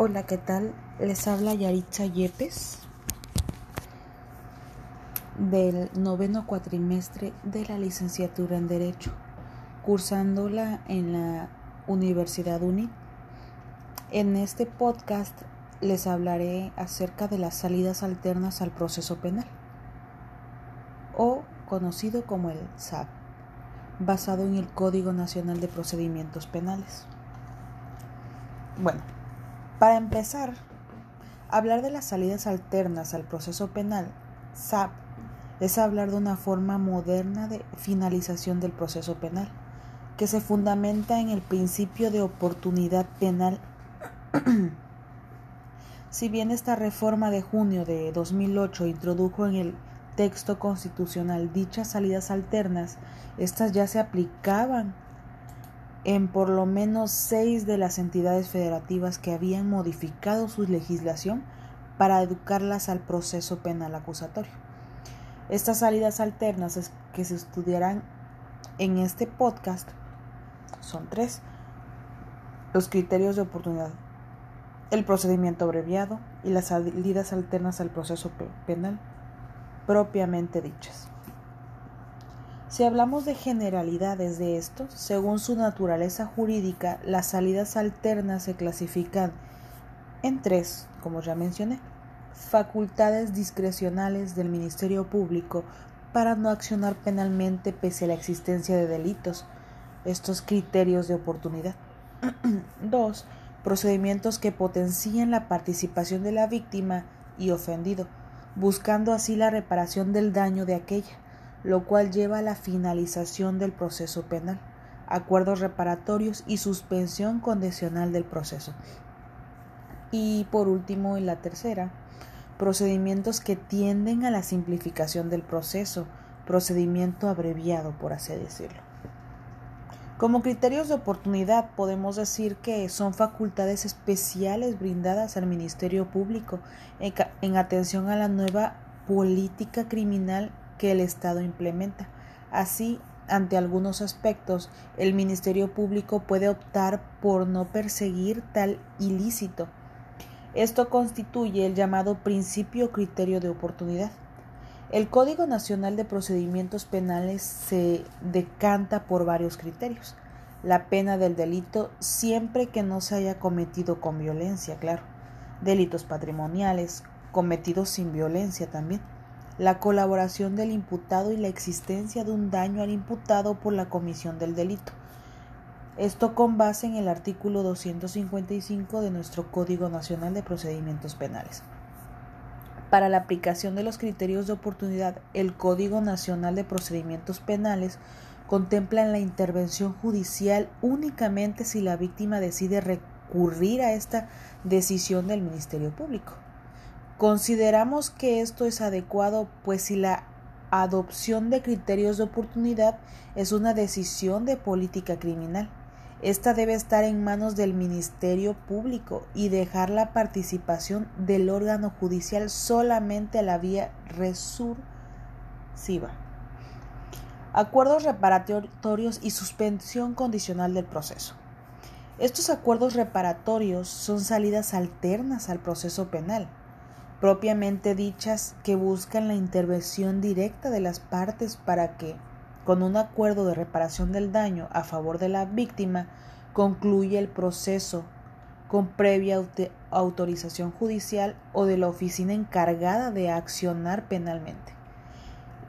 Hola, ¿qué tal? Les habla Yaritza Yepes del noveno cuatrimestre de la licenciatura en Derecho, cursándola en la Universidad UNI. En este podcast les hablaré acerca de las salidas alternas al proceso penal, o conocido como el SAP, basado en el Código Nacional de Procedimientos Penales. Bueno, para empezar, hablar de las salidas alternas al proceso penal, SAP, es hablar de una forma moderna de finalización del proceso penal, que se fundamenta en el principio de oportunidad penal. si bien esta reforma de junio de 2008 introdujo en el texto constitucional dichas salidas alternas, estas ya se aplicaban en por lo menos seis de las entidades federativas que habían modificado su legislación para educarlas al proceso penal acusatorio. Estas salidas alternas que se estudiarán en este podcast son tres. Los criterios de oportunidad, el procedimiento abreviado y las salidas alternas al proceso penal propiamente dichas. Si hablamos de generalidades de estos, según su naturaleza jurídica, las salidas alternas se clasifican en tres, como ya mencioné, facultades discrecionales del Ministerio Público para no accionar penalmente pese a la existencia de delitos, estos criterios de oportunidad. Dos, procedimientos que potencien la participación de la víctima y ofendido, buscando así la reparación del daño de aquella lo cual lleva a la finalización del proceso penal, acuerdos reparatorios y suspensión condicional del proceso. Y por último, en la tercera, procedimientos que tienden a la simplificación del proceso, procedimiento abreviado, por así decirlo. Como criterios de oportunidad podemos decir que son facultades especiales brindadas al Ministerio Público en, atención a la nueva política criminal que el Estado implementa. Así, ante algunos aspectos, el Ministerio Público puede optar por no perseguir tal ilícito. Esto constituye el llamado principio criterio de oportunidad. El Código Nacional de Procedimientos Penales se decanta por varios criterios. La pena del delito siempre que no se haya cometido con violencia, claro. Delitos patrimoniales, cometidos sin violencia también la colaboración del imputado y la existencia de un daño al imputado por la comisión del delito. Esto con base en el artículo 255 de nuestro Código Nacional de Procedimientos Penales. Para la aplicación de los criterios de oportunidad, el Código Nacional de Procedimientos Penales contempla la intervención judicial únicamente si la víctima decide recurrir a esta decisión del Ministerio Público. Consideramos que esto es adecuado, pues si la adopción de criterios de oportunidad es una decisión de política criminal, esta debe estar en manos del Ministerio Público y dejar la participación del órgano judicial solamente a la vía resursiva. Acuerdos reparatorios y suspensión condicional del proceso. Estos acuerdos reparatorios son salidas alternas al proceso penal propiamente dichas que buscan la intervención directa de las partes para que, con un acuerdo de reparación del daño a favor de la víctima, concluya el proceso con previa autorización judicial o de la oficina encargada de accionar penalmente.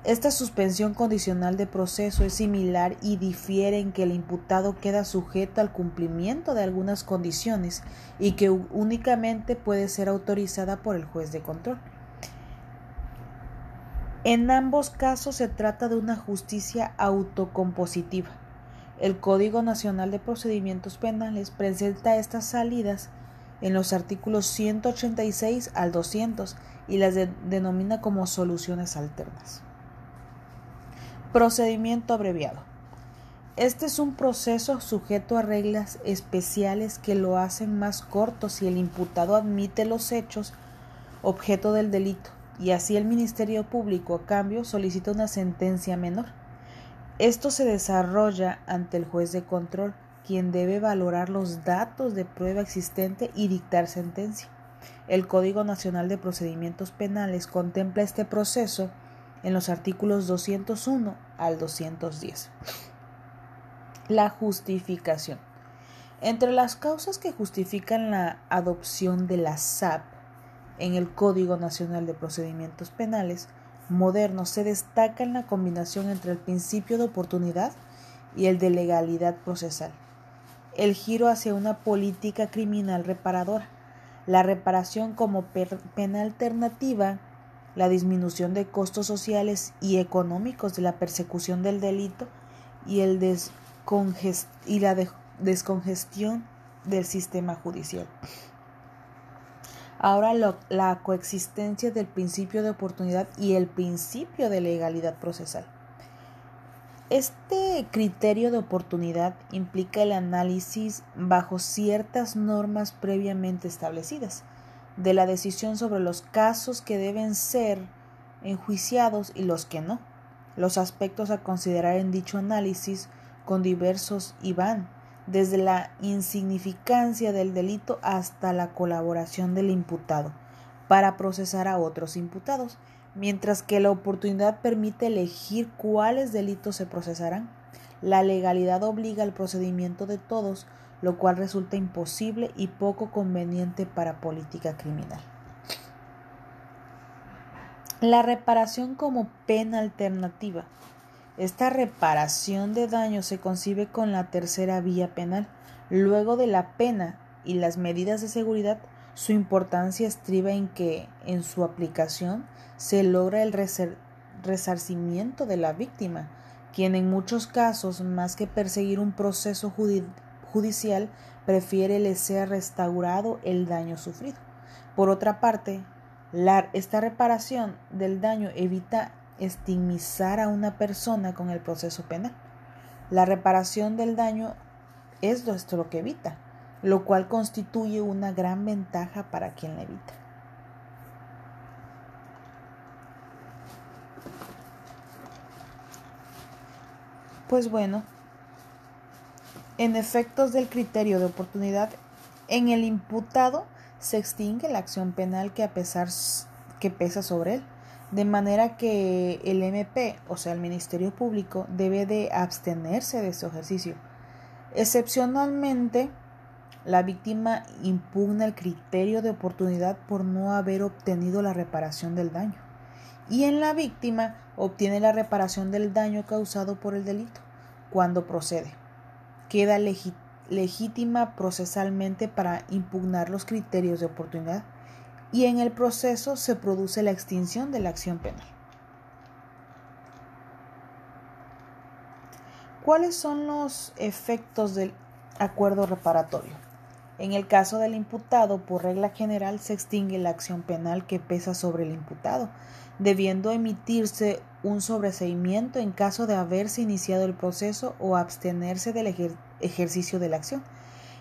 Esta suspensión condicional de proceso es similar y difiere en que el imputado queda sujeto al cumplimiento de algunas condiciones y que únicamente puede ser autorizada por el juez de control. En ambos casos se trata de una justicia autocompositiva. El Código Nacional de Procedimientos Penales presenta estas salidas en los artículos 186 al 200 y las denomina como soluciones alternas. Procedimiento abreviado. Este es un proceso sujeto a reglas especiales que lo hacen más corto si el imputado admite los hechos objeto del delito y así el Ministerio Público a cambio solicita una sentencia menor. Esto se desarrolla ante el juez de control, quien debe valorar los datos de prueba existente y dictar sentencia. El Código Nacional de Procedimientos Penales contempla este proceso en los artículos 201 al 210. La justificación. Entre las causas que justifican la adopción de la SAP en el Código Nacional de Procedimientos Penales moderno se destaca en la combinación entre el principio de oportunidad y el de legalidad procesal, el giro hacia una política criminal reparadora, la reparación como pena alternativa, la disminución de costos sociales y económicos de la persecución del delito y, el y la descongestión del sistema judicial. Ahora la coexistencia del principio de oportunidad y el principio de legalidad procesal. Este criterio de oportunidad implica el análisis bajo ciertas normas previamente establecidas de la decisión sobre los casos que deben ser enjuiciados y los que no, los aspectos a considerar en dicho análisis con diversos y van desde la insignificancia del delito hasta la colaboración del imputado para procesar a otros imputados Mientras que la oportunidad permite elegir cuáles delitos se procesarán, la legalidad obliga al procedimiento de todos, lo cual resulta imposible y poco conveniente para política criminal. La reparación como pena alternativa. Esta reparación de daño se concibe con la tercera vía penal. Luego de la pena y las medidas de seguridad, su importancia estriba en que, en su aplicación, se logra el resarcimiento de la víctima, quien en muchos casos, más que perseguir un proceso judicial, prefiere le sea restaurado el daño sufrido. Por otra parte, esta reparación del daño evita estigmizar a una persona con el proceso penal. La reparación del daño es esto lo que evita, lo cual constituye una gran ventaja para quien la evita. Pues bueno, en efectos del criterio de oportunidad, en el imputado se extingue la acción penal que, a pesar, que pesa sobre él, de manera que el MP, o sea, el Ministerio Público, debe de abstenerse de su ejercicio. Excepcionalmente, la víctima impugna el criterio de oportunidad por no haber obtenido la reparación del daño y en la víctima obtiene la reparación del daño causado por el delito cuando procede. Queda legítima procesalmente para impugnar los criterios de oportunidad y en el proceso se produce la extinción de la acción penal. ¿Cuáles son los efectos del acuerdo reparatorio? En el caso del imputado, por regla general, se extingue la acción penal que pesa sobre el imputado, debiendo emitirse un sobreseimiento en caso de haberse iniciado el proceso o abstenerse del ejercicio de la acción.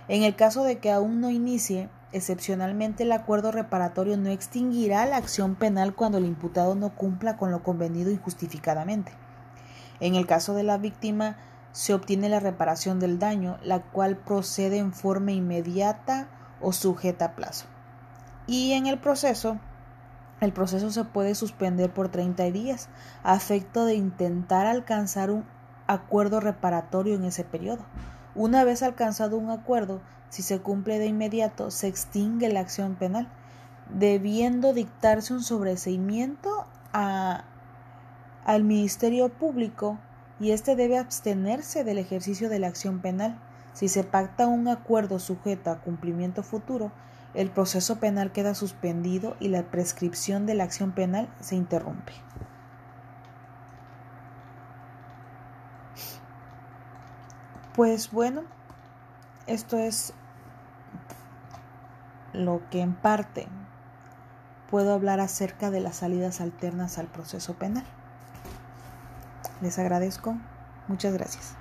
En el caso de que aún no inicie, excepcionalmente el acuerdo reparatorio no extinguirá la acción penal cuando el imputado no cumpla con lo convenido injustificadamente. En el caso de la víctima, se obtiene la reparación del daño, la cual procede en forma inmediata o sujeta a plazo. Y en el proceso, el proceso se puede suspender por 30 días a efecto de intentar alcanzar un acuerdo reparatorio en ese periodo. Una vez alcanzado un acuerdo, si se cumple de inmediato, se extingue la acción penal, debiendo dictarse un sobreseimiento a, al Ministerio Público y éste debe abstenerse del ejercicio de la acción penal. Si se pacta un acuerdo sujeto a cumplimiento futuro, el proceso penal queda suspendido y la prescripción de la acción penal se interrumpe. Pues bueno, esto es lo que en parte puedo hablar acerca de las salidas alternas al proceso penal. Les agradezco. Muchas gracias.